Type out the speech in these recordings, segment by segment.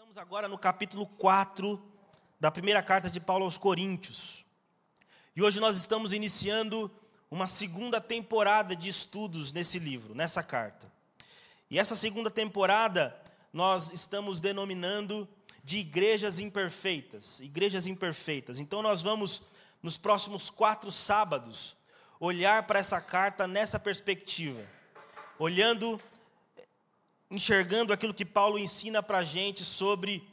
estamos agora no capítulo 4 da primeira carta de Paulo aos Coríntios. E hoje nós estamos iniciando uma segunda temporada de estudos nesse livro, nessa carta. E essa segunda temporada nós estamos denominando de igrejas imperfeitas, igrejas imperfeitas. Então nós vamos nos próximos quatro sábados olhar para essa carta nessa perspectiva, olhando enxergando aquilo que Paulo ensina para a gente sobre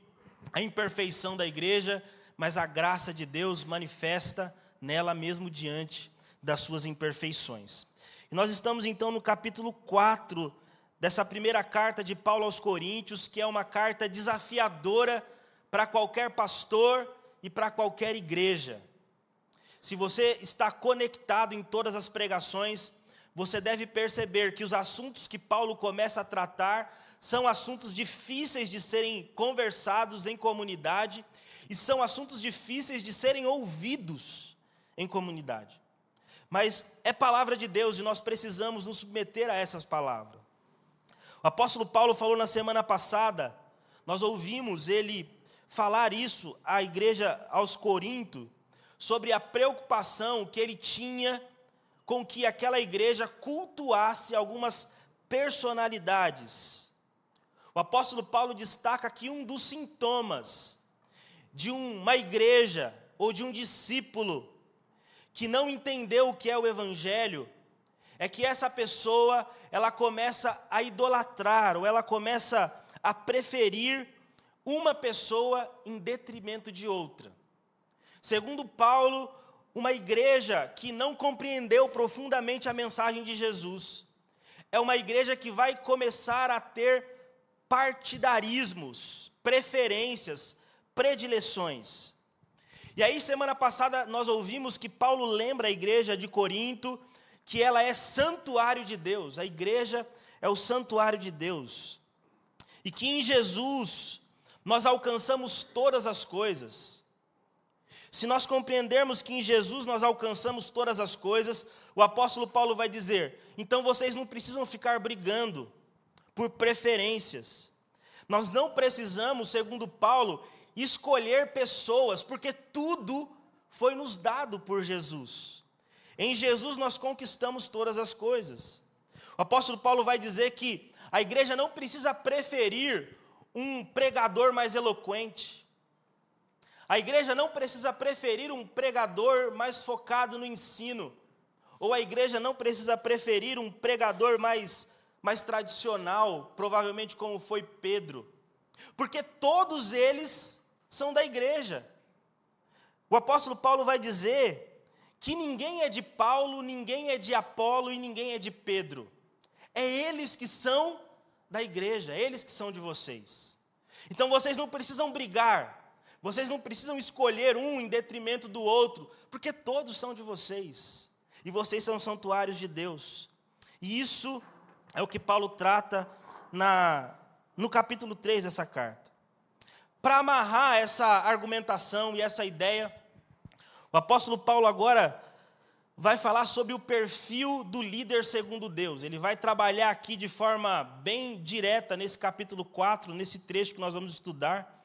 a imperfeição da igreja, mas a graça de Deus manifesta nela mesmo diante das suas imperfeições. E nós estamos então no capítulo 4 dessa primeira carta de Paulo aos Coríntios, que é uma carta desafiadora para qualquer pastor e para qualquer igreja. Se você está conectado em todas as pregações, você deve perceber que os assuntos que Paulo começa a tratar são assuntos difíceis de serem conversados em comunidade e são assuntos difíceis de serem ouvidos em comunidade. Mas é palavra de Deus e nós precisamos nos submeter a essas palavras. O apóstolo Paulo falou na semana passada, nós ouvimos ele falar isso à igreja aos Corinto, sobre a preocupação que ele tinha com que aquela igreja cultuasse algumas personalidades. O apóstolo Paulo destaca aqui um dos sintomas de uma igreja ou de um discípulo que não entendeu o que é o evangelho, é que essa pessoa, ela começa a idolatrar, ou ela começa a preferir uma pessoa em detrimento de outra. Segundo Paulo, uma igreja que não compreendeu profundamente a mensagem de Jesus. É uma igreja que vai começar a ter partidarismos, preferências, predileções. E aí, semana passada, nós ouvimos que Paulo lembra a igreja de Corinto que ela é santuário de Deus, a igreja é o santuário de Deus, e que em Jesus nós alcançamos todas as coisas. Se nós compreendermos que em Jesus nós alcançamos todas as coisas, o apóstolo Paulo vai dizer: então vocês não precisam ficar brigando por preferências. Nós não precisamos, segundo Paulo, escolher pessoas, porque tudo foi nos dado por Jesus. Em Jesus nós conquistamos todas as coisas. O apóstolo Paulo vai dizer que a igreja não precisa preferir um pregador mais eloquente, a igreja não precisa preferir um pregador mais focado no ensino, ou a igreja não precisa preferir um pregador mais, mais tradicional, provavelmente como foi Pedro, porque todos eles são da igreja. O apóstolo Paulo vai dizer que ninguém é de Paulo, ninguém é de Apolo e ninguém é de Pedro. É eles que são da igreja, é eles que são de vocês. Então vocês não precisam brigar, vocês não precisam escolher um em detrimento do outro, porque todos são de vocês. E vocês são santuários de Deus. E isso é o que Paulo trata na, no capítulo 3 dessa carta. Para amarrar essa argumentação e essa ideia, o apóstolo Paulo agora vai falar sobre o perfil do líder segundo Deus. Ele vai trabalhar aqui de forma bem direta nesse capítulo 4, nesse trecho que nós vamos estudar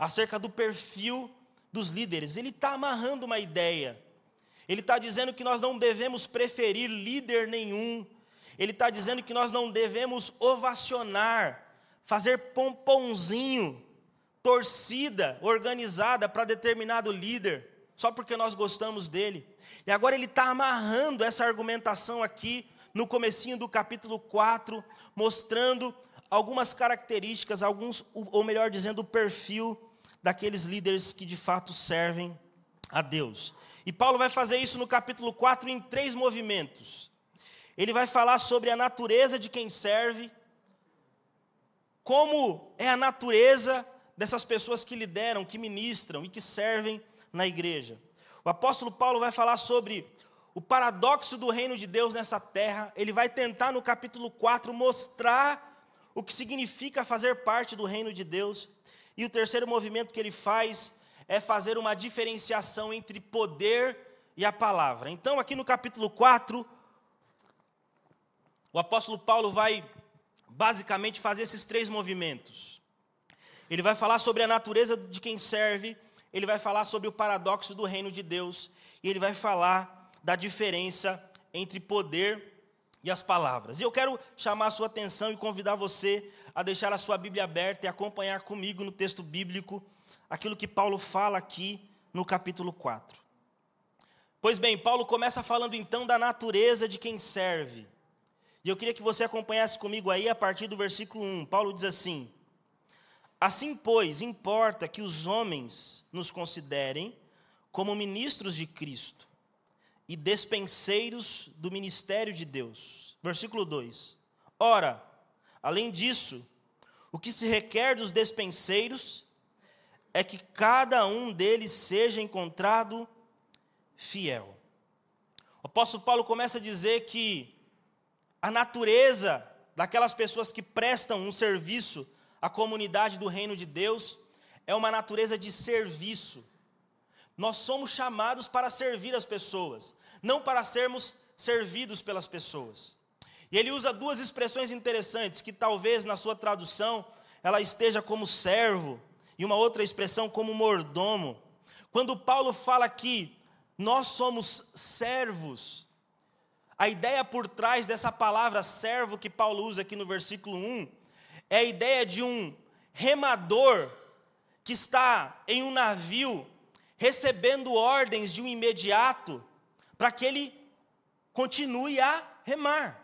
acerca do perfil dos líderes. Ele está amarrando uma ideia. Ele está dizendo que nós não devemos preferir líder nenhum. Ele está dizendo que nós não devemos ovacionar, fazer pomponzinho, torcida organizada para determinado líder, só porque nós gostamos dele. E agora ele está amarrando essa argumentação aqui no comecinho do capítulo 4, mostrando algumas características, alguns, ou melhor dizendo, o perfil daqueles líderes que de fato servem a Deus. E Paulo vai fazer isso no capítulo 4 em três movimentos. Ele vai falar sobre a natureza de quem serve, como é a natureza dessas pessoas que lideram, que ministram e que servem na igreja. O apóstolo Paulo vai falar sobre o paradoxo do reino de Deus nessa terra. Ele vai tentar no capítulo 4 mostrar o que significa fazer parte do reino de Deus. E o terceiro movimento que ele faz é fazer uma diferenciação entre poder e a palavra. Então, aqui no capítulo 4, o apóstolo Paulo vai basicamente fazer esses três movimentos. Ele vai falar sobre a natureza de quem serve, ele vai falar sobre o paradoxo do reino de Deus, e ele vai falar da diferença entre poder e as palavras. E eu quero chamar a sua atenção e convidar você a deixar a sua Bíblia aberta e acompanhar comigo no texto bíblico aquilo que Paulo fala aqui no capítulo 4. Pois bem, Paulo começa falando então da natureza de quem serve. E eu queria que você acompanhasse comigo aí a partir do versículo 1. Paulo diz assim: Assim, pois, importa que os homens nos considerem como ministros de Cristo e despenseiros do ministério de Deus. Versículo 2: Ora, além disso, o que se requer dos despenseiros é que cada um deles seja encontrado fiel. O apóstolo Paulo começa a dizer que a natureza daquelas pessoas que prestam um serviço à comunidade do reino de Deus é uma natureza de serviço. Nós somos chamados para servir as pessoas, não para sermos servidos pelas pessoas. E ele usa duas expressões interessantes que talvez na sua tradução ela esteja como servo e uma outra expressão como mordomo. Quando Paulo fala que nós somos servos, a ideia por trás dessa palavra servo que Paulo usa aqui no versículo 1 é a ideia de um remador que está em um navio recebendo ordens de um imediato para que ele continue a remar.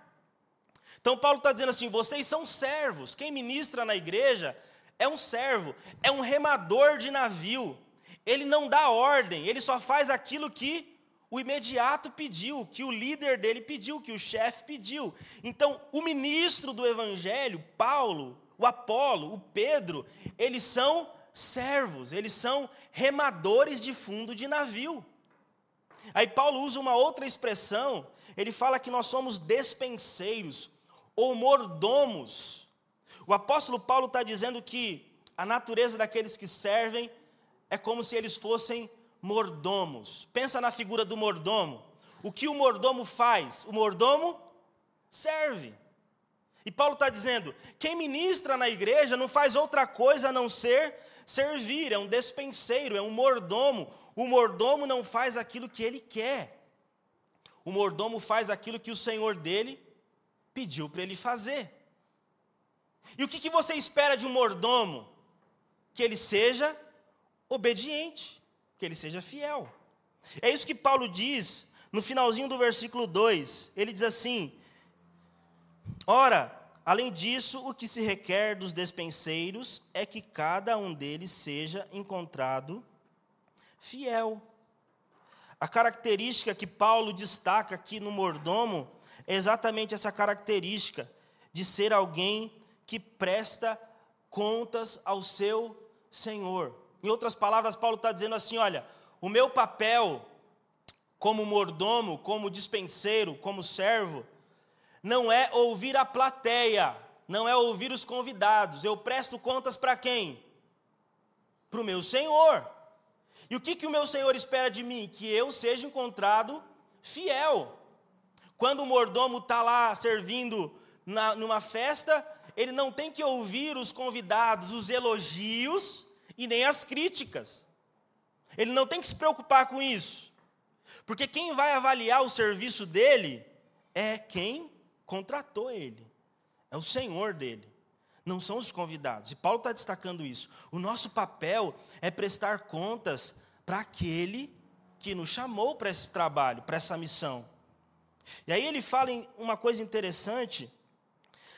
Então Paulo está dizendo assim: vocês são servos. Quem ministra na igreja é um servo, é um remador de navio. Ele não dá ordem, ele só faz aquilo que o imediato pediu, que o líder dele pediu, que o chefe pediu. Então, o ministro do evangelho, Paulo, o Apolo, o Pedro, eles são servos, eles são remadores de fundo de navio. Aí Paulo usa uma outra expressão, ele fala que nós somos despenseiros ou mordomos. O apóstolo Paulo está dizendo que a natureza daqueles que servem é como se eles fossem mordomos. Pensa na figura do mordomo. O que o mordomo faz? O mordomo serve. E Paulo está dizendo: quem ministra na igreja não faz outra coisa a não ser servir, é um despenseiro, é um mordomo. O mordomo não faz aquilo que ele quer. O mordomo faz aquilo que o senhor dele pediu para ele fazer. E o que, que você espera de um mordomo? Que ele seja obediente que ele seja fiel. É isso que Paulo diz no finalzinho do versículo 2. Ele diz assim: Ora, além disso, o que se requer dos despenseiros é que cada um deles seja encontrado fiel. A característica que Paulo destaca aqui no mordomo exatamente essa característica de ser alguém que presta contas ao seu Senhor. Em outras palavras, Paulo está dizendo assim: olha, o meu papel como mordomo, como dispenseiro, como servo, não é ouvir a plateia, não é ouvir os convidados. Eu presto contas para quem? Para o meu Senhor. E o que, que o meu Senhor espera de mim? Que eu seja encontrado fiel. Quando o mordomo está lá servindo na, numa festa, ele não tem que ouvir os convidados, os elogios, e nem as críticas. Ele não tem que se preocupar com isso. Porque quem vai avaliar o serviço dele é quem contratou ele, é o senhor dele, não são os convidados. E Paulo está destacando isso. O nosso papel é prestar contas para aquele que nos chamou para esse trabalho, para essa missão. E aí ele fala em uma coisa interessante,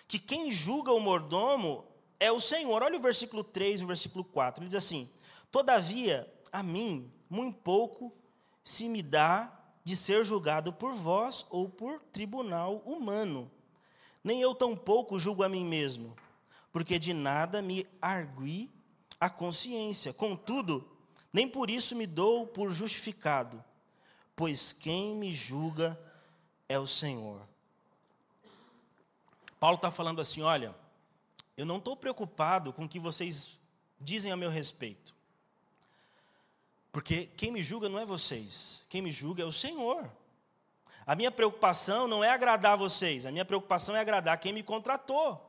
que quem julga o mordomo é o Senhor. Olha o versículo 3 e o versículo 4. Ele diz assim: Todavia, a mim, muito pouco se me dá de ser julgado por vós ou por tribunal humano. Nem eu tampouco julgo a mim mesmo, porque de nada me argui a consciência. Contudo, nem por isso me dou por justificado, pois quem me julga é o Senhor. Paulo está falando assim: olha eu não estou preocupado com o que vocês dizem a meu respeito. Porque quem me julga não é vocês, quem me julga é o Senhor. A minha preocupação não é agradar vocês, a minha preocupação é agradar quem me contratou.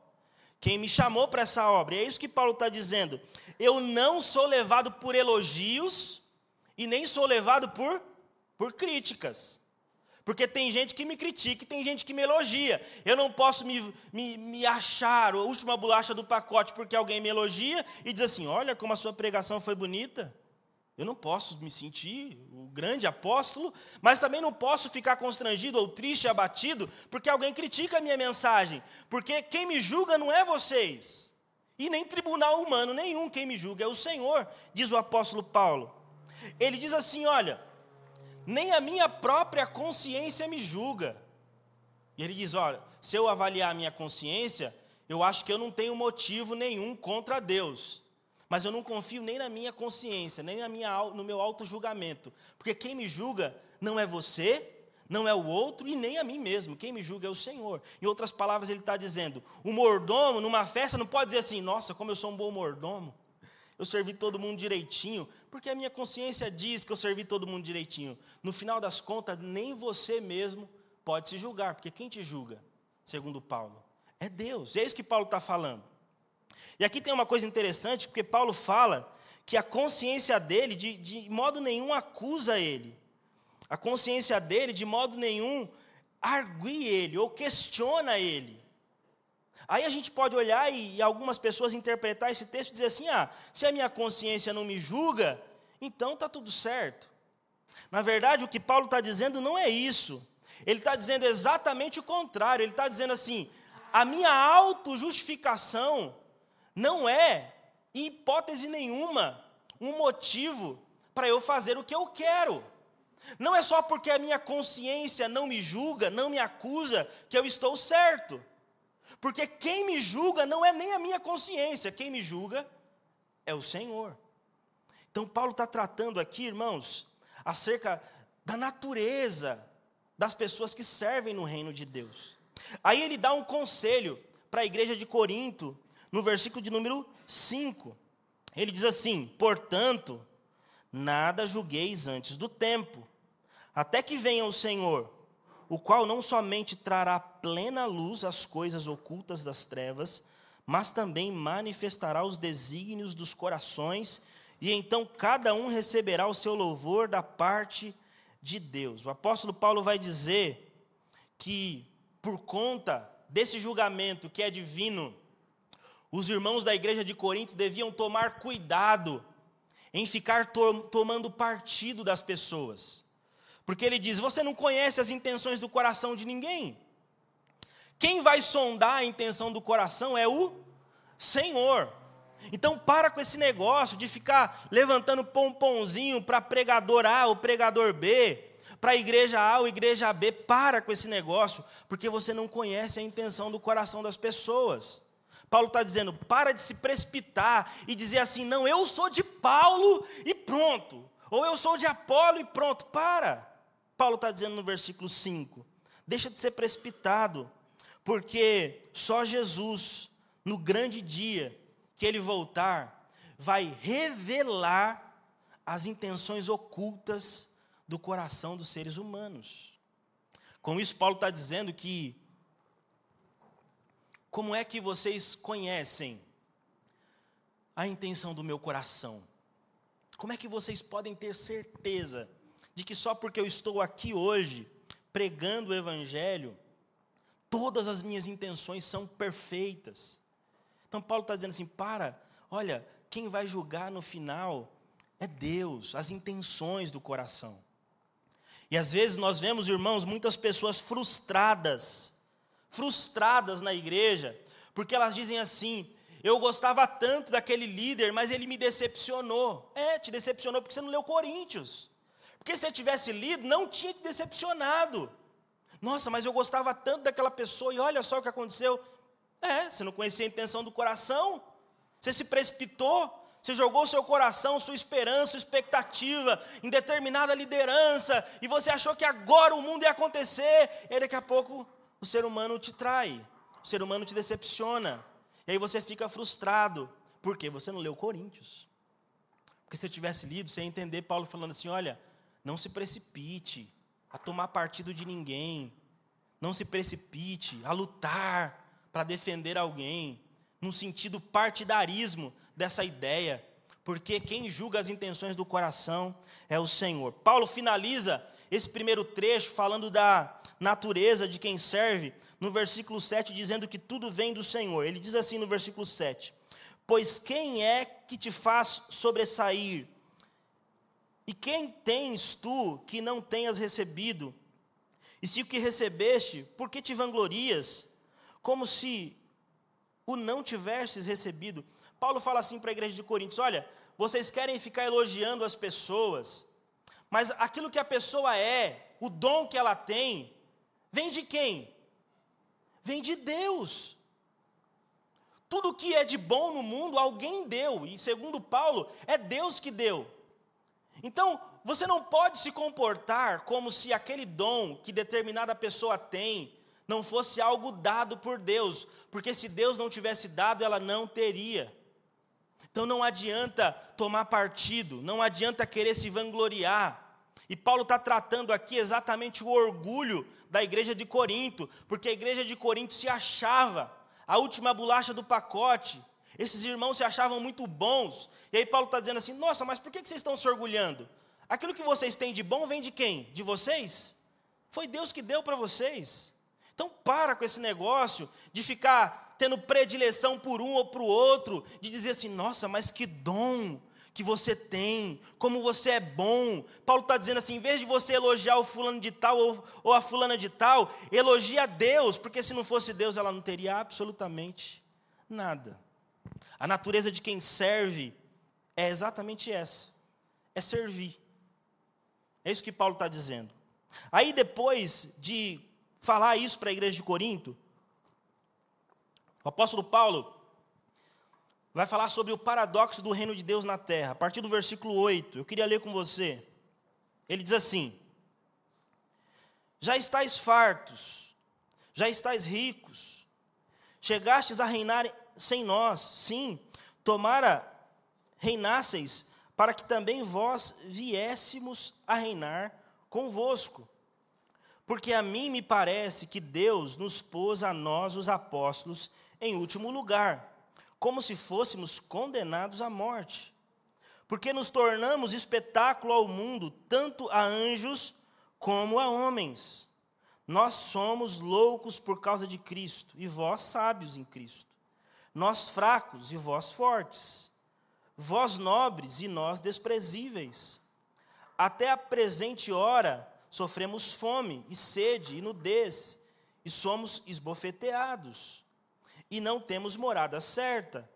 quem me chamou para essa obra. E é isso que Paulo está dizendo. Eu não sou levado por elogios e nem sou levado por, por críticas. Porque tem gente que me critica e tem gente que me elogia. Eu não posso me, me, me achar a última bolacha do pacote porque alguém me elogia e diz assim: olha como a sua pregação foi bonita. Eu não posso me sentir o grande apóstolo, mas também não posso ficar constrangido ou triste, abatido, porque alguém critica a minha mensagem. Porque quem me julga não é vocês, e nem tribunal humano nenhum quem me julga, é o Senhor, diz o apóstolo Paulo. Ele diz assim: olha, nem a minha própria consciência me julga. E ele diz: olha, se eu avaliar a minha consciência, eu acho que eu não tenho motivo nenhum contra Deus mas eu não confio nem na minha consciência, nem na minha, no meu auto-julgamento, porque quem me julga não é você, não é o outro e nem a mim mesmo, quem me julga é o Senhor. Em outras palavras, ele está dizendo: o mordomo, numa festa, não pode dizer assim, nossa, como eu sou um bom mordomo, eu servi todo mundo direitinho, porque a minha consciência diz que eu servi todo mundo direitinho. No final das contas, nem você mesmo pode se julgar, porque quem te julga, segundo Paulo, é Deus. É isso que Paulo está falando. E aqui tem uma coisa interessante, porque Paulo fala que a consciência dele, de, de modo nenhum, acusa ele. A consciência dele, de modo nenhum, argue ele ou questiona ele. Aí a gente pode olhar e, algumas pessoas interpretar esse texto e dizer assim: ah, se a minha consciência não me julga, então está tudo certo. Na verdade, o que Paulo está dizendo não é isso. Ele está dizendo exatamente o contrário. Ele está dizendo assim: a minha autojustificação não é, em hipótese nenhuma, um motivo para eu fazer o que eu quero. Não é só porque a minha consciência não me julga, não me acusa, que eu estou certo. Porque quem me julga não é nem a minha consciência, quem me julga é o Senhor. Então, Paulo está tratando aqui, irmãos, acerca da natureza das pessoas que servem no reino de Deus. Aí ele dá um conselho para a igreja de Corinto, no versículo de número 5. Ele diz assim: Portanto, nada julgueis antes do tempo, até que venha o Senhor, o qual não somente trará plena luz às coisas ocultas das trevas, mas também manifestará os desígnios dos corações, e então cada um receberá o seu louvor da parte de Deus. O apóstolo Paulo vai dizer que, por conta desse julgamento que é divino, os irmãos da igreja de Corinto deviam tomar cuidado em ficar to tomando partido das pessoas. Porque ele diz: Você não conhece as intenções do coração de ninguém. Quem vai sondar a intenção do coração é o Senhor. Então, para com esse negócio de ficar levantando pomponzinho para pregador A ou pregador B, para igreja A ou igreja B. Para com esse negócio, porque você não conhece a intenção do coração das pessoas. Paulo está dizendo: para de se precipitar e dizer assim, não, eu sou de Paulo e pronto. Ou eu sou de Apolo e pronto. Para. Paulo está dizendo no versículo 5: deixa de ser precipitado, porque só Jesus, no grande dia que ele voltar, vai revelar as intenções ocultas do coração dos seres humanos. Com isso, Paulo está dizendo que como é que vocês conhecem a intenção do meu coração? Como é que vocês podem ter certeza de que só porque eu estou aqui hoje pregando o Evangelho, todas as minhas intenções são perfeitas? Então, Paulo está dizendo assim: para, olha, quem vai julgar no final é Deus, as intenções do coração. E às vezes nós vemos, irmãos, muitas pessoas frustradas frustradas na igreja, porque elas dizem assim: eu gostava tanto daquele líder, mas ele me decepcionou. É, te decepcionou porque você não leu Coríntios. Porque se você tivesse lido, não tinha te decepcionado. Nossa, mas eu gostava tanto daquela pessoa e olha só o que aconteceu. É, você não conhecia a intenção do coração, você se precipitou, você jogou seu coração, sua esperança, sua expectativa em determinada liderança, e você achou que agora o mundo ia acontecer, e daqui a pouco o ser humano te trai, o ser humano te decepciona. E aí você fica frustrado. Por quê? Você não leu Coríntios. Porque se você tivesse lido, você ia entender Paulo falando assim: olha, não se precipite a tomar partido de ninguém. Não se precipite a lutar para defender alguém. num sentido partidarismo dessa ideia, porque quem julga as intenções do coração é o Senhor. Paulo finaliza esse primeiro trecho falando da natureza de quem serve, no versículo 7, dizendo que tudo vem do Senhor. Ele diz assim no versículo 7: Pois quem é que te faz sobressair? E quem tens tu que não tenhas recebido? E se o que recebeste, por que te vanglorias? Como se o não tivesses recebido. Paulo fala assim para a igreja de Coríntios: olha, vocês querem ficar elogiando as pessoas, mas aquilo que a pessoa é, o dom que ela tem, vem de quem? Vem de Deus. Tudo que é de bom no mundo, alguém deu, e segundo Paulo, é Deus que deu. Então, você não pode se comportar como se aquele dom que determinada pessoa tem não fosse algo dado por Deus, porque se Deus não tivesse dado, ela não teria. Então não adianta tomar partido, não adianta querer se vangloriar. E Paulo está tratando aqui exatamente o orgulho da igreja de Corinto, porque a igreja de Corinto se achava a última bolacha do pacote. Esses irmãos se achavam muito bons. E aí Paulo está dizendo assim: nossa, mas por que vocês estão se orgulhando? Aquilo que vocês têm de bom vem de quem? De vocês? Foi Deus que deu para vocês. Então para com esse negócio de ficar tendo predileção por um ou para o outro, de dizer assim, nossa, mas que dom que você tem, como você é bom. Paulo está dizendo assim: em vez de você elogiar o fulano de tal ou, ou a fulana de tal, elogia Deus, porque se não fosse Deus, ela não teria absolutamente nada. A natureza de quem serve é exatamente essa: é servir. É isso que Paulo está dizendo. Aí, depois de falar isso para a igreja de Corinto, o apóstolo Paulo vai falar sobre o paradoxo do reino de Deus na terra, a partir do versículo 8. Eu queria ler com você. Ele diz assim: Já estáis fartos, já estáis ricos, chegastes a reinar sem nós, sim, tomara reinasseis, para que também vós viéssemos a reinar convosco. Porque a mim me parece que Deus nos pôs a nós, os apóstolos, em último lugar como se fôssemos condenados à morte. Porque nos tornamos espetáculo ao mundo, tanto a anjos como a homens. Nós somos loucos por causa de Cristo, e vós sábios em Cristo. Nós fracos e vós fortes. Vós nobres e nós desprezíveis. Até a presente hora sofremos fome e sede e nudez, e somos esbofeteados e não temos morada certa.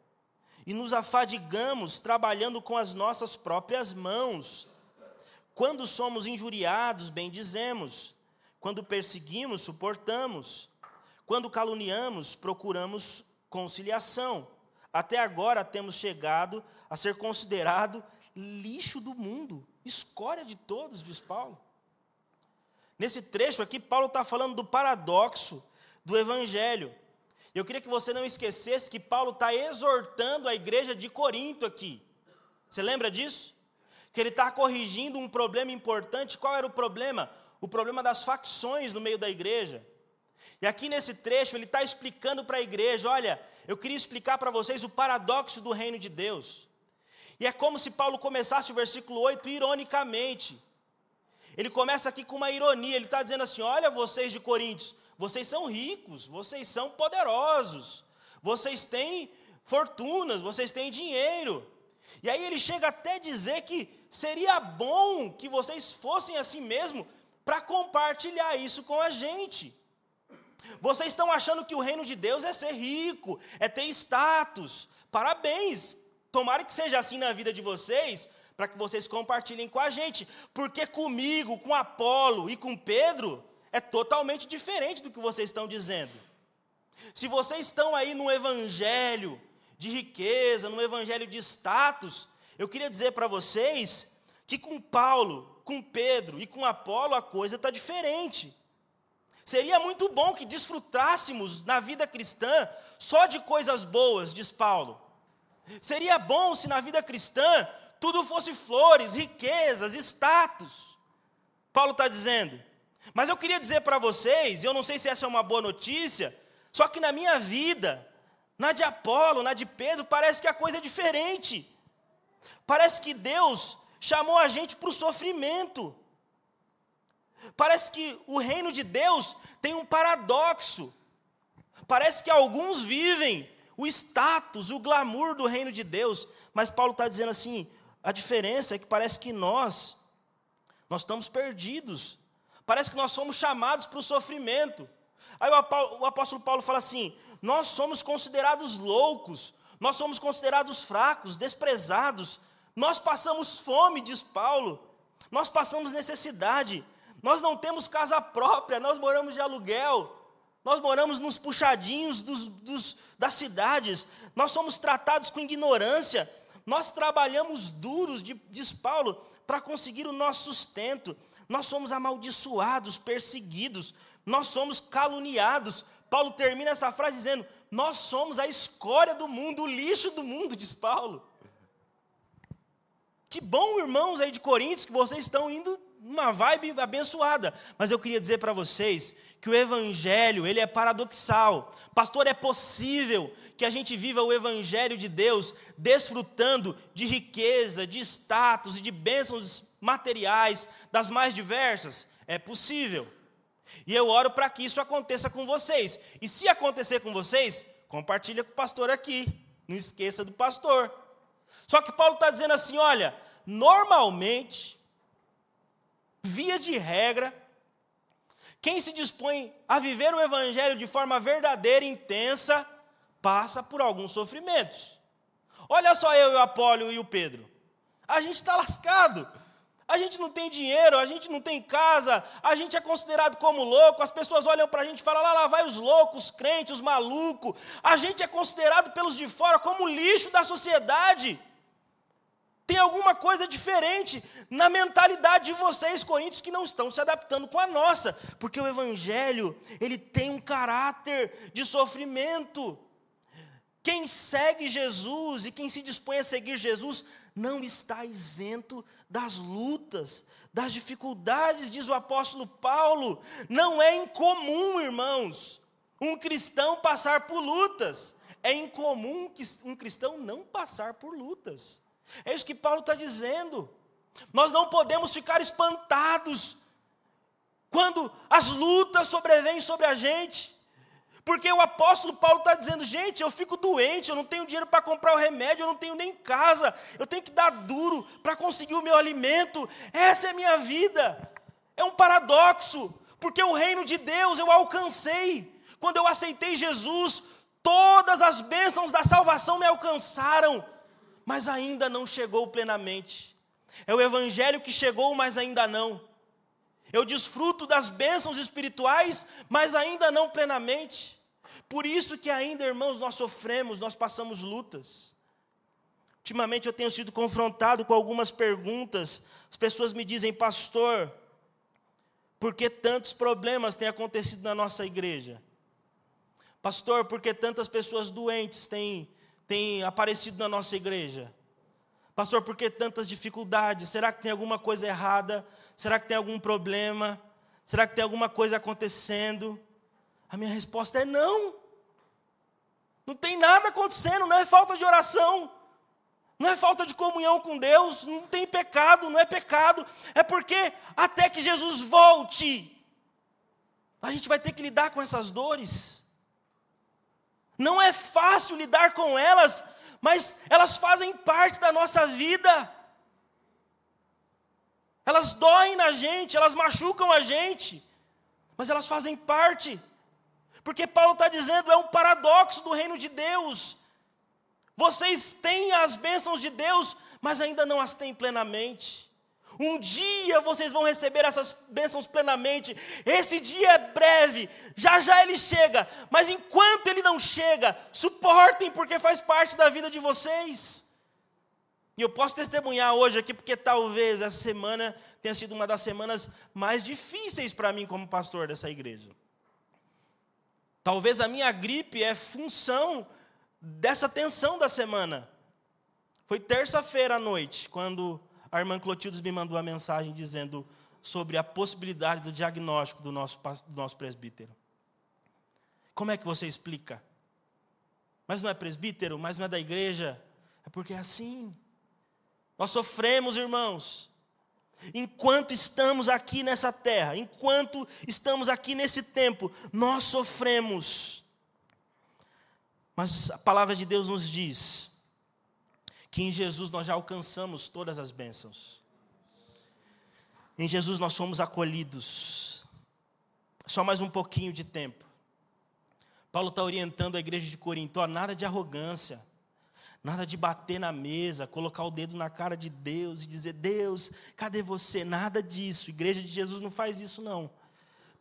E nos afadigamos trabalhando com as nossas próprias mãos. Quando somos injuriados, bendizemos. Quando perseguimos, suportamos. Quando caluniamos, procuramos conciliação. Até agora temos chegado a ser considerado lixo do mundo, escória de todos, diz Paulo. Nesse trecho aqui, Paulo está falando do paradoxo do Evangelho. Eu queria que você não esquecesse que Paulo está exortando a igreja de Corinto aqui. Você lembra disso? Que ele está corrigindo um problema importante. Qual era o problema? O problema das facções no meio da igreja. E aqui nesse trecho ele está explicando para a igreja: olha, eu queria explicar para vocês o paradoxo do reino de Deus. E é como se Paulo começasse o versículo 8 ironicamente. Ele começa aqui com uma ironia, ele está dizendo assim: olha, vocês de Coríntios, vocês são ricos, vocês são poderosos, vocês têm fortunas, vocês têm dinheiro. E aí ele chega até dizer que seria bom que vocês fossem assim mesmo para compartilhar isso com a gente. Vocês estão achando que o reino de Deus é ser rico, é ter status. Parabéns! Tomara que seja assim na vida de vocês, para que vocês compartilhem com a gente. Porque comigo, com Apolo e com Pedro, é totalmente diferente do que vocês estão dizendo. Se vocês estão aí no evangelho de riqueza, no evangelho de status, eu queria dizer para vocês que com Paulo, com Pedro e com Apolo a coisa está diferente. Seria muito bom que desfrutássemos na vida cristã só de coisas boas, diz Paulo. Seria bom se na vida cristã tudo fosse flores, riquezas, status. Paulo está dizendo. Mas eu queria dizer para vocês, eu não sei se essa é uma boa notícia, só que na minha vida, Na de Apolo, na de Pedro, parece que a coisa é diferente. Parece que Deus chamou a gente para o sofrimento. Parece que o reino de Deus tem um paradoxo. Parece que alguns vivem o status, o glamour do reino de Deus, mas Paulo está dizendo assim: a diferença é que parece que nós, nós estamos perdidos. Parece que nós somos chamados para o sofrimento. Aí o apóstolo Paulo fala assim: nós somos considerados loucos, nós somos considerados fracos, desprezados, nós passamos fome, diz Paulo, nós passamos necessidade, nós não temos casa própria, nós moramos de aluguel, nós moramos nos puxadinhos dos, dos, das cidades, nós somos tratados com ignorância, nós trabalhamos duros, diz Paulo, para conseguir o nosso sustento, nós somos amaldiçoados, perseguidos, nós somos caluniados. Paulo termina essa frase dizendo: Nós somos a escória do mundo, o lixo do mundo, diz Paulo. Que bom, irmãos aí de Coríntios, que vocês estão indo numa vibe abençoada. Mas eu queria dizer para vocês que o evangelho, ele é paradoxal. Pastor, é possível que a gente viva o evangelho de Deus desfrutando de riqueza, de status e de bênçãos materiais das mais diversas? É possível. E eu oro para que isso aconteça com vocês. E se acontecer com vocês, compartilha com o pastor aqui. Não esqueça do pastor. Só que Paulo está dizendo assim: olha, normalmente, via de regra, quem se dispõe a viver o evangelho de forma verdadeira e intensa, passa por alguns sofrimentos. Olha só eu o Apólio e o Pedro. A gente está lascado. A gente não tem dinheiro, a gente não tem casa, a gente é considerado como louco, as pessoas olham para a gente e falam, lá, lá vai os loucos, os crentes, os malucos. A gente é considerado pelos de fora como lixo da sociedade. Tem alguma coisa diferente na mentalidade de vocês, coríntios, que não estão se adaptando com a nossa, porque o Evangelho, ele tem um caráter de sofrimento. Quem segue Jesus e quem se dispõe a seguir Jesus não está isento das lutas, das dificuldades, diz o apóstolo Paulo. Não é incomum, irmãos, um cristão passar por lutas. É incomum um cristão não passar por lutas. É isso que Paulo está dizendo. Nós não podemos ficar espantados quando as lutas sobrevêm sobre a gente. Porque o apóstolo Paulo está dizendo, gente, eu fico doente, eu não tenho dinheiro para comprar o remédio, eu não tenho nem casa, eu tenho que dar duro para conseguir o meu alimento. Essa é a minha vida. É um paradoxo, porque o reino de Deus eu alcancei. Quando eu aceitei Jesus, todas as bênçãos da salvação me alcançaram, mas ainda não chegou plenamente. É o evangelho que chegou, mas ainda não. Eu desfruto das bênçãos espirituais, mas ainda não plenamente. Por isso que ainda, irmãos, nós sofremos, nós passamos lutas. Ultimamente eu tenho sido confrontado com algumas perguntas. As pessoas me dizem, pastor, por que tantos problemas têm acontecido na nossa igreja? Pastor, por que tantas pessoas doentes têm, têm aparecido na nossa igreja? Pastor, por que tantas dificuldades? Será que tem alguma coisa errada? Será que tem algum problema? Será que tem alguma coisa acontecendo? A minha resposta é não. Não tem nada acontecendo, não é falta de oração, não é falta de comunhão com Deus, não tem pecado, não é pecado, é porque até que Jesus volte, a gente vai ter que lidar com essas dores. Não é fácil lidar com elas, mas elas fazem parte da nossa vida. Elas doem na gente, elas machucam a gente, mas elas fazem parte. Porque Paulo está dizendo, é um paradoxo do reino de Deus. Vocês têm as bênçãos de Deus, mas ainda não as têm plenamente. Um dia vocês vão receber essas bênçãos plenamente. Esse dia é breve, já já ele chega, mas enquanto ele não chega, suportem, porque faz parte da vida de vocês. E eu posso testemunhar hoje aqui, porque talvez essa semana tenha sido uma das semanas mais difíceis para mim como pastor dessa igreja. Talvez a minha gripe é função dessa tensão da semana. Foi terça-feira à noite, quando a irmã Clotilde me mandou a mensagem dizendo sobre a possibilidade do diagnóstico do nosso, do nosso presbítero. Como é que você explica? mas não é presbítero, mas não é da igreja. É porque é assim. Nós sofremos, irmãos. Enquanto estamos aqui nessa terra, enquanto estamos aqui nesse tempo, nós sofremos. Mas a palavra de Deus nos diz que em Jesus nós já alcançamos todas as bênçãos. Em Jesus nós fomos acolhidos. Só mais um pouquinho de tempo. Paulo está orientando a igreja de Corinto: ó, nada de arrogância, nada de bater na mesa, colocar o dedo na cara de Deus e dizer: Deus, cadê você? Nada disso. A igreja de Jesus não faz isso, não.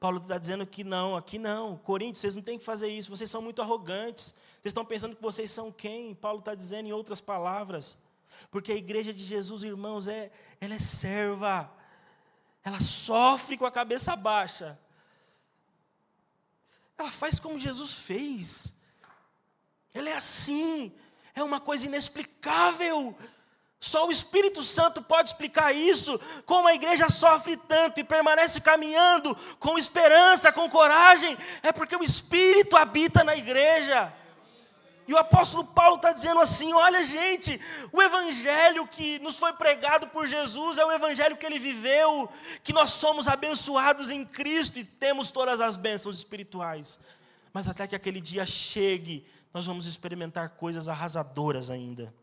Paulo está dizendo que não, aqui não. Coríntios, vocês não têm que fazer isso, vocês são muito arrogantes. Vocês estão pensando que vocês são quem? Paulo está dizendo em outras palavras. Porque a igreja de Jesus, irmãos, é, ela é serva. Ela sofre com a cabeça baixa. Ela faz como Jesus fez. Ela é assim. É uma coisa inexplicável. Só o Espírito Santo pode explicar isso. Como a igreja sofre tanto e permanece caminhando com esperança, com coragem, é porque o Espírito habita na igreja. E o apóstolo Paulo está dizendo assim: olha, gente, o evangelho que nos foi pregado por Jesus é o evangelho que ele viveu, que nós somos abençoados em Cristo e temos todas as bênçãos espirituais. Mas até que aquele dia chegue, nós vamos experimentar coisas arrasadoras ainda.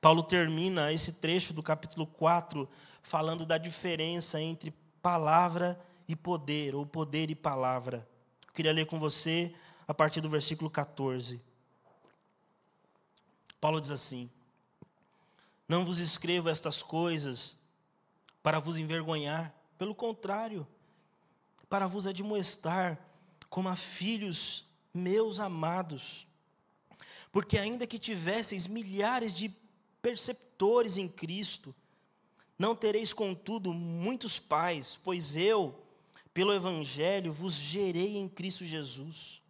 Paulo termina esse trecho do capítulo 4 falando da diferença entre palavra e poder, ou poder e palavra. Eu queria ler com você a partir do versículo 14. Paulo diz assim: Não vos escrevo estas coisas para vos envergonhar, pelo contrário, para vos admoestar como a filhos meus amados. Porque ainda que tivesseis milhares de perceptores em Cristo, não tereis, contudo, muitos pais, pois eu, pelo Evangelho, vos gerei em Cristo Jesus.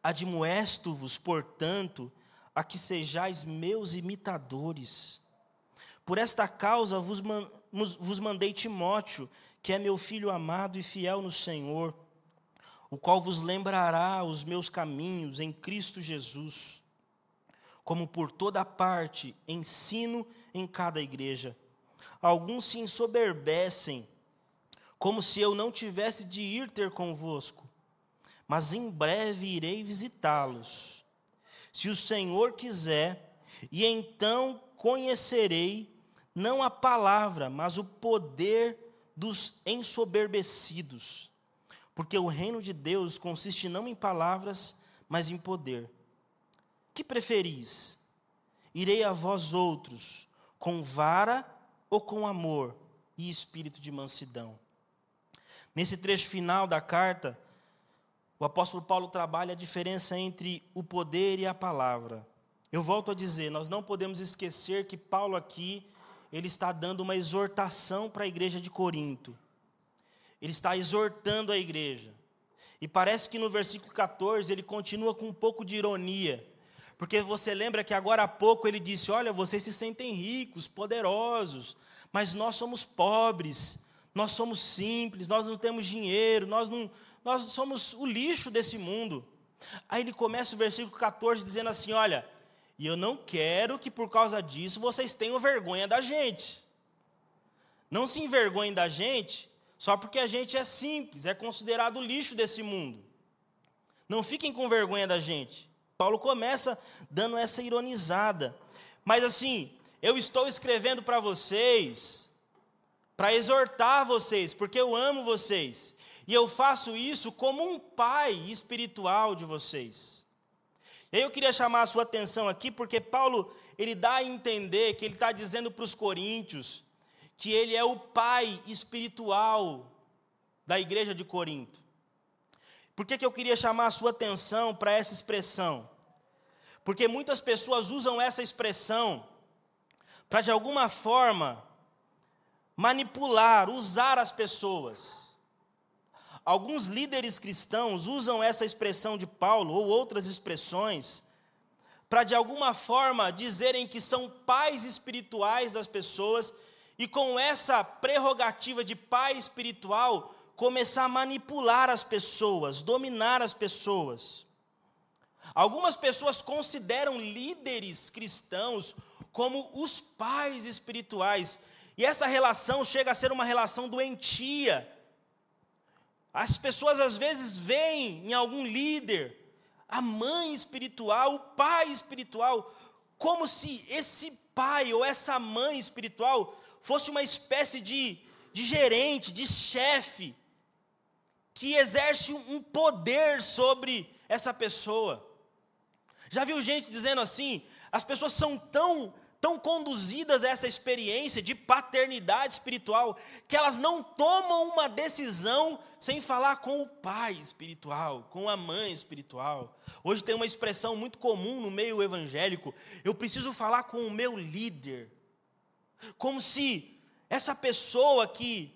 Admoesto-vos, portanto, a que sejais meus imitadores. Por esta causa vos, man, vos mandei Timóteo, que é meu filho amado e fiel no Senhor, o qual vos lembrará os meus caminhos em Cristo Jesus, como por toda parte ensino em cada igreja. Alguns se ensoberbecem, como se eu não tivesse de ir ter convosco, mas em breve irei visitá-los se o Senhor quiser, e então conhecerei não a palavra, mas o poder dos ensoberbecidos. Porque o reino de Deus consiste não em palavras, mas em poder. Que preferis? Irei a vós outros com vara ou com amor e espírito de mansidão? Nesse trecho final da carta, o apóstolo Paulo trabalha a diferença entre o poder e a palavra. Eu volto a dizer, nós não podemos esquecer que Paulo aqui, ele está dando uma exortação para a igreja de Corinto. Ele está exortando a igreja. E parece que no versículo 14 ele continua com um pouco de ironia. Porque você lembra que agora há pouco ele disse: Olha, vocês se sentem ricos, poderosos, mas nós somos pobres, nós somos simples, nós não temos dinheiro, nós não, nós somos o lixo desse mundo. Aí ele começa o versículo 14 dizendo assim: Olha, e eu não quero que por causa disso vocês tenham vergonha da gente. Não se envergonhem da gente só porque a gente é simples, é considerado o lixo desse mundo. Não fiquem com vergonha da gente. Paulo começa dando essa ironizada. Mas assim, eu estou escrevendo para vocês, para exortar vocês, porque eu amo vocês. E eu faço isso como um pai espiritual de vocês. E eu queria chamar a sua atenção aqui, porque Paulo, ele dá a entender que ele está dizendo para os coríntios que ele é o pai espiritual da igreja de Corinto. Por que, que eu queria chamar a sua atenção para essa expressão? Porque muitas pessoas usam essa expressão para, de alguma forma, manipular, usar as pessoas. Alguns líderes cristãos usam essa expressão de Paulo ou outras expressões para de alguma forma dizerem que são pais espirituais das pessoas e com essa prerrogativa de pai espiritual começar a manipular as pessoas, dominar as pessoas. Algumas pessoas consideram líderes cristãos como os pais espirituais, e essa relação chega a ser uma relação doentia. As pessoas às vezes veem em algum líder a mãe espiritual, o pai espiritual, como se esse pai ou essa mãe espiritual fosse uma espécie de, de gerente, de chefe, que exerce um poder sobre essa pessoa. Já viu gente dizendo assim? As pessoas são tão tão conduzidas a essa experiência de paternidade espiritual que elas não tomam uma decisão sem falar com o pai espiritual, com a mãe espiritual. Hoje tem uma expressão muito comum no meio evangélico: eu preciso falar com o meu líder. Como se essa pessoa que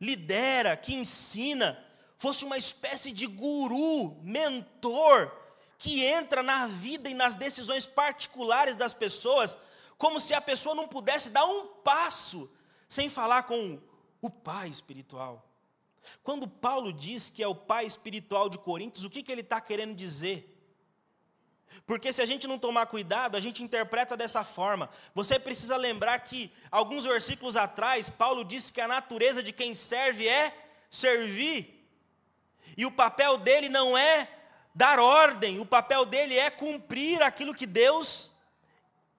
lidera, que ensina, fosse uma espécie de guru, mentor, que entra na vida e nas decisões particulares das pessoas, como se a pessoa não pudesse dar um passo sem falar com o pai espiritual. Quando Paulo diz que é o pai espiritual de Coríntios, o que, que ele está querendo dizer? Porque se a gente não tomar cuidado, a gente interpreta dessa forma. Você precisa lembrar que, alguns versículos atrás, Paulo disse que a natureza de quem serve é servir. E o papel dele não é dar ordem, o papel dele é cumprir aquilo que Deus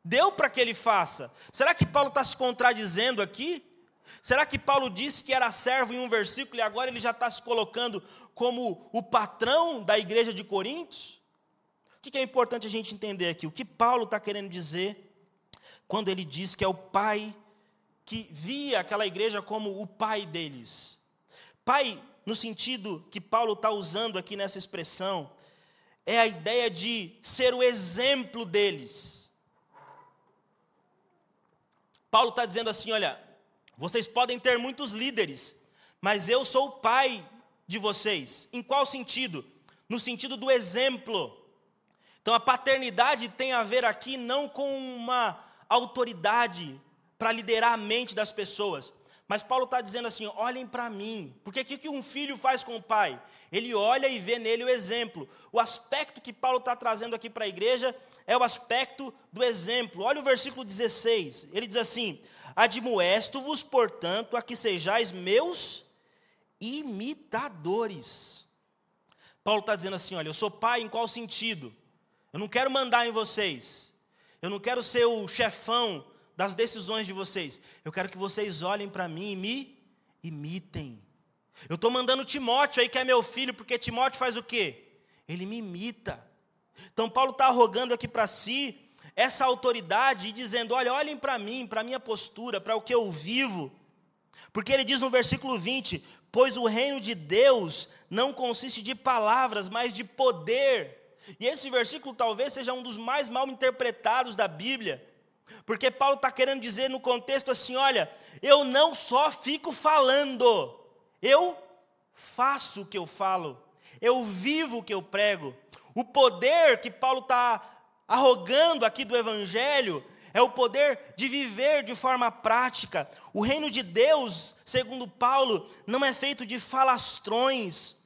deu para que ele faça. Será que Paulo está se contradizendo aqui? Será que Paulo disse que era servo em um versículo e agora ele já está se colocando como o patrão da igreja de Coríntios? O que é importante a gente entender aqui? O que Paulo está querendo dizer quando ele diz que é o pai que via aquela igreja como o pai deles? Pai no sentido que Paulo está usando aqui nessa expressão, é a ideia de ser o exemplo deles. Paulo está dizendo assim: olha, vocês podem ter muitos líderes, mas eu sou o pai de vocês. Em qual sentido? No sentido do exemplo. Então a paternidade tem a ver aqui não com uma autoridade para liderar a mente das pessoas, mas Paulo está dizendo assim: olhem para mim. Porque o que um filho faz com o pai? Ele olha e vê nele o exemplo. O aspecto que Paulo está trazendo aqui para a igreja é o aspecto do exemplo. Olha o versículo 16. Ele diz assim: Admoesto-vos, portanto, a que sejais meus imitadores. Paulo está dizendo assim: olha, eu sou pai em qual sentido? Eu não quero mandar em vocês. Eu não quero ser o chefão das decisões de vocês. Eu quero que vocês olhem para mim e me imitem. Eu estou mandando Timóteo aí, que é meu filho, porque Timóteo faz o quê? Ele me imita. Então, Paulo está arrogando aqui para si essa autoridade e dizendo: olha, olhem para mim, para a minha postura, para o que eu vivo. Porque ele diz no versículo 20: Pois o reino de Deus não consiste de palavras, mas de poder. E esse versículo talvez seja um dos mais mal interpretados da Bíblia. Porque Paulo está querendo dizer no contexto assim: olha, eu não só fico falando, eu faço o que eu falo, eu vivo o que eu prego. O poder que Paulo está arrogando aqui do Evangelho é o poder de viver de forma prática. O reino de Deus, segundo Paulo, não é feito de falastrões.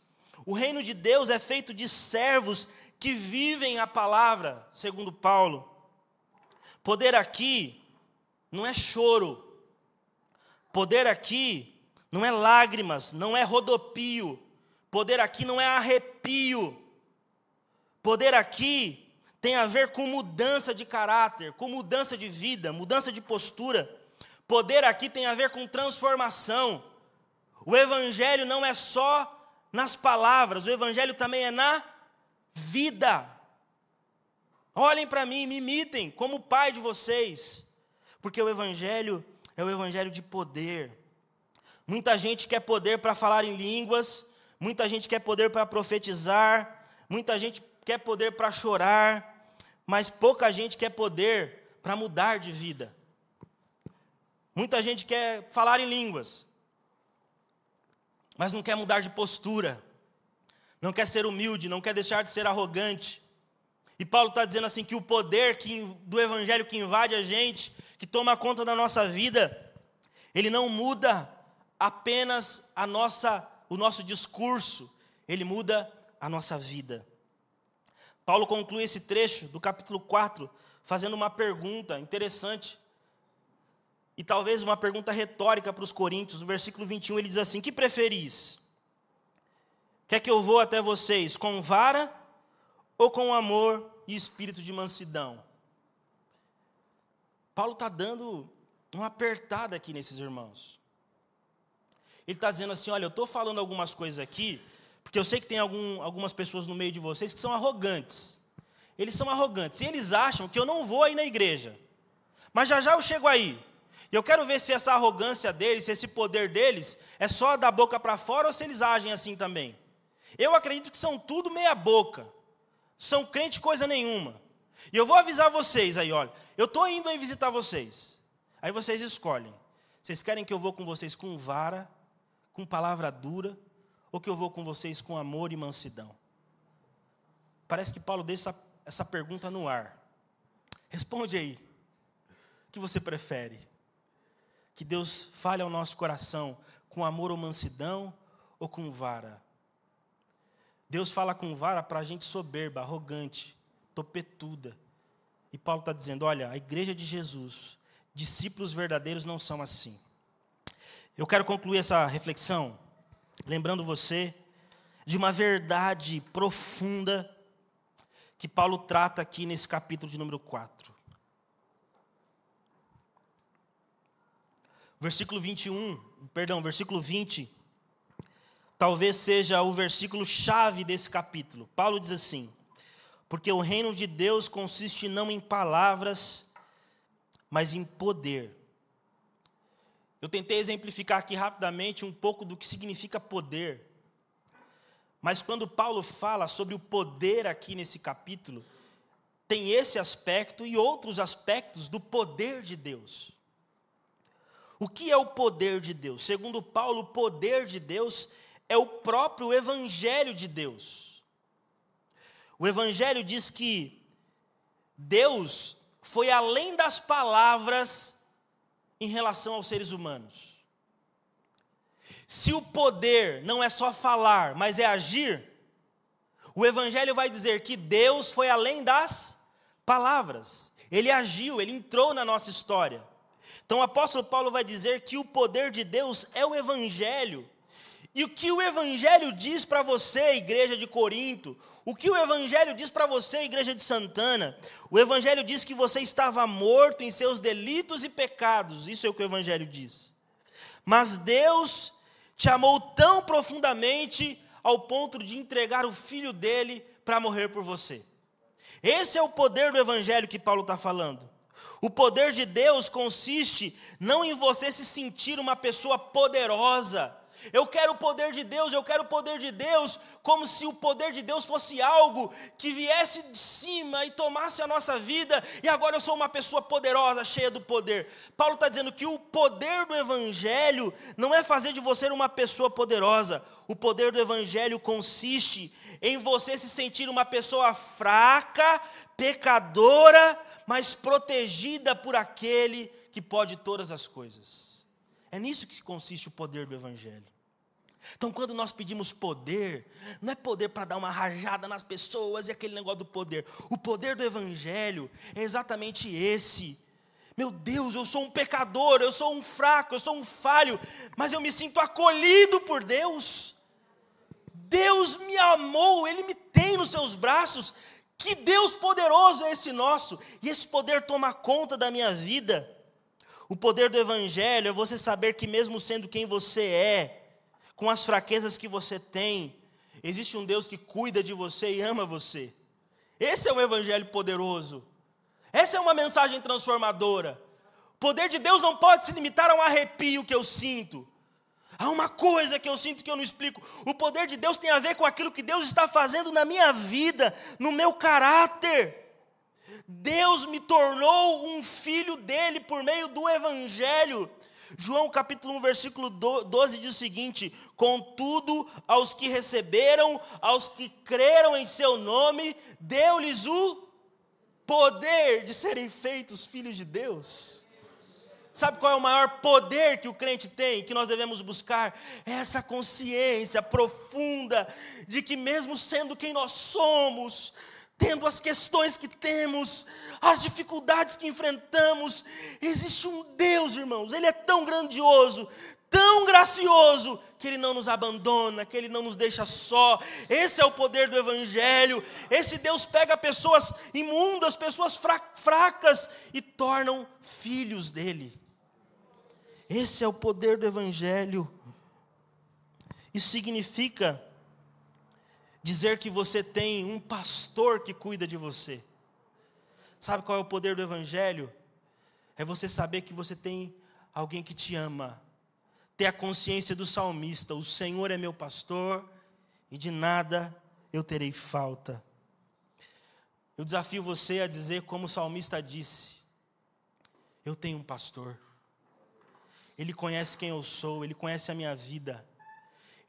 O reino de Deus é feito de servos que vivem a palavra, segundo Paulo. Poder aqui não é choro. Poder aqui não é lágrimas, não é rodopio. Poder aqui não é arrepio. Poder aqui tem a ver com mudança de caráter, com mudança de vida, mudança de postura. Poder aqui tem a ver com transformação. O evangelho não é só nas palavras, o evangelho também é na vida. Olhem para mim, me imitem como pai de vocês, porque o Evangelho é o Evangelho de poder. Muita gente quer poder para falar em línguas, muita gente quer poder para profetizar, muita gente quer poder para chorar, mas pouca gente quer poder para mudar de vida. Muita gente quer falar em línguas, mas não quer mudar de postura, não quer ser humilde, não quer deixar de ser arrogante, e Paulo está dizendo assim que o poder que, do evangelho que invade a gente, que toma conta da nossa vida, ele não muda apenas a nossa, o nosso discurso, ele muda a nossa vida. Paulo conclui esse trecho do capítulo 4 fazendo uma pergunta interessante. E talvez uma pergunta retórica para os coríntios. No versículo 21 ele diz assim: Que preferis? Quer que eu vou até vocês com vara ou com amor e espírito de mansidão? Paulo está dando uma apertada aqui nesses irmãos. Ele está dizendo assim: olha, eu estou falando algumas coisas aqui, porque eu sei que tem algum, algumas pessoas no meio de vocês que são arrogantes. Eles são arrogantes. E eles acham que eu não vou aí na igreja. Mas já já eu chego aí. E eu quero ver se essa arrogância deles, se esse poder deles, é só da boca para fora ou se eles agem assim também. Eu acredito que são tudo meia boca. São crente coisa nenhuma. E eu vou avisar vocês aí, olha. Eu estou indo aí visitar vocês. Aí vocês escolhem. Vocês querem que eu vou com vocês com vara, com palavra dura, ou que eu vou com vocês com amor e mansidão? Parece que Paulo deixa essa, essa pergunta no ar. Responde aí. O que você prefere? Que Deus fale ao nosso coração com amor ou mansidão ou com vara? Deus fala com vara para a gente soberba, arrogante, topetuda. E Paulo está dizendo: olha, a igreja de Jesus, discípulos verdadeiros não são assim. Eu quero concluir essa reflexão lembrando você de uma verdade profunda que Paulo trata aqui nesse capítulo de número 4. Versículo 21, perdão, versículo 20, talvez seja o versículo chave desse capítulo. Paulo diz assim: porque o reino de Deus consiste não em palavras, mas em poder. Eu tentei exemplificar aqui rapidamente um pouco do que significa poder. Mas quando Paulo fala sobre o poder aqui nesse capítulo, tem esse aspecto e outros aspectos do poder de Deus. O que é o poder de Deus? Segundo Paulo, o poder de Deus é o próprio evangelho de Deus. O Evangelho diz que Deus foi além das palavras em relação aos seres humanos. Se o poder não é só falar, mas é agir, o Evangelho vai dizer que Deus foi além das palavras. Ele agiu, ele entrou na nossa história. Então o apóstolo Paulo vai dizer que o poder de Deus é o Evangelho. E o que o Evangelho diz para você, igreja de Corinto, o que o Evangelho diz para você, igreja de Santana? O Evangelho diz que você estava morto em seus delitos e pecados, isso é o que o Evangelho diz. Mas Deus te amou tão profundamente ao ponto de entregar o filho dele para morrer por você. Esse é o poder do Evangelho que Paulo está falando. O poder de Deus consiste não em você se sentir uma pessoa poderosa, eu quero o poder de Deus, eu quero o poder de Deus, como se o poder de Deus fosse algo que viesse de cima e tomasse a nossa vida, e agora eu sou uma pessoa poderosa, cheia do poder. Paulo está dizendo que o poder do Evangelho não é fazer de você uma pessoa poderosa, o poder do Evangelho consiste em você se sentir uma pessoa fraca, pecadora, mas protegida por aquele que pode todas as coisas. É nisso que consiste o poder do Evangelho. Então, quando nós pedimos poder, não é poder para dar uma rajada nas pessoas e aquele negócio do poder. O poder do Evangelho é exatamente esse. Meu Deus, eu sou um pecador, eu sou um fraco, eu sou um falho, mas eu me sinto acolhido por Deus. Deus me amou, Ele me tem nos seus braços. Que Deus poderoso é esse nosso, e esse poder toma conta da minha vida. O poder do Evangelho é você saber que, mesmo sendo quem você é, com as fraquezas que você tem, existe um Deus que cuida de você e ama você. Esse é um Evangelho poderoso. Essa é uma mensagem transformadora. O poder de Deus não pode se limitar a um arrepio que eu sinto. Há uma coisa que eu sinto que eu não explico. O poder de Deus tem a ver com aquilo que Deus está fazendo na minha vida, no meu caráter. Deus me tornou um filho dele por meio do Evangelho. João capítulo 1, versículo 12 diz o seguinte: Contudo, aos que receberam, aos que creram em seu nome, deu-lhes o poder de serem feitos filhos de Deus. Sabe qual é o maior poder que o crente tem, que nós devemos buscar? É essa consciência profunda de que, mesmo sendo quem nós somos, tendo as questões que temos, as dificuldades que enfrentamos, existe um Deus, irmãos, Ele é tão grandioso, tão gracioso, que Ele não nos abandona, que Ele não nos deixa só. Esse é o poder do Evangelho. Esse Deus pega pessoas imundas, pessoas fracas e tornam filhos dele. Esse é o poder do Evangelho. Isso significa dizer que você tem um pastor que cuida de você. Sabe qual é o poder do Evangelho? É você saber que você tem alguém que te ama. Ter a consciência do salmista: o Senhor é meu pastor e de nada eu terei falta. Eu desafio você a dizer, como o salmista disse: Eu tenho um pastor. Ele conhece quem eu sou, ele conhece a minha vida.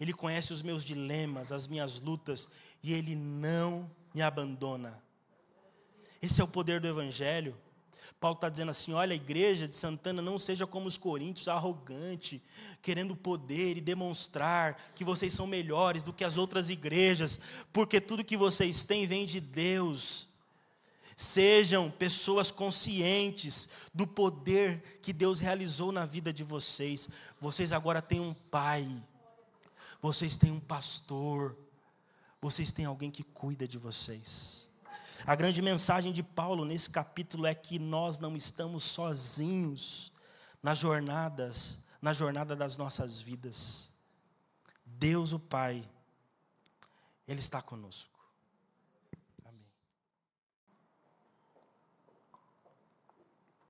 Ele conhece os meus dilemas, as minhas lutas, e Ele não me abandona. Esse é o poder do Evangelho. Paulo está dizendo assim: olha, a igreja de Santana não seja como os coríntios, arrogante, querendo poder e demonstrar que vocês são melhores do que as outras igrejas, porque tudo que vocês têm vem de Deus. Sejam pessoas conscientes do poder que Deus realizou na vida de vocês. Vocês agora têm um Pai vocês têm um pastor, vocês têm alguém que cuida de vocês. A grande mensagem de Paulo nesse capítulo é que nós não estamos sozinhos nas jornadas, na jornada das nossas vidas. Deus o Pai, Ele está conosco.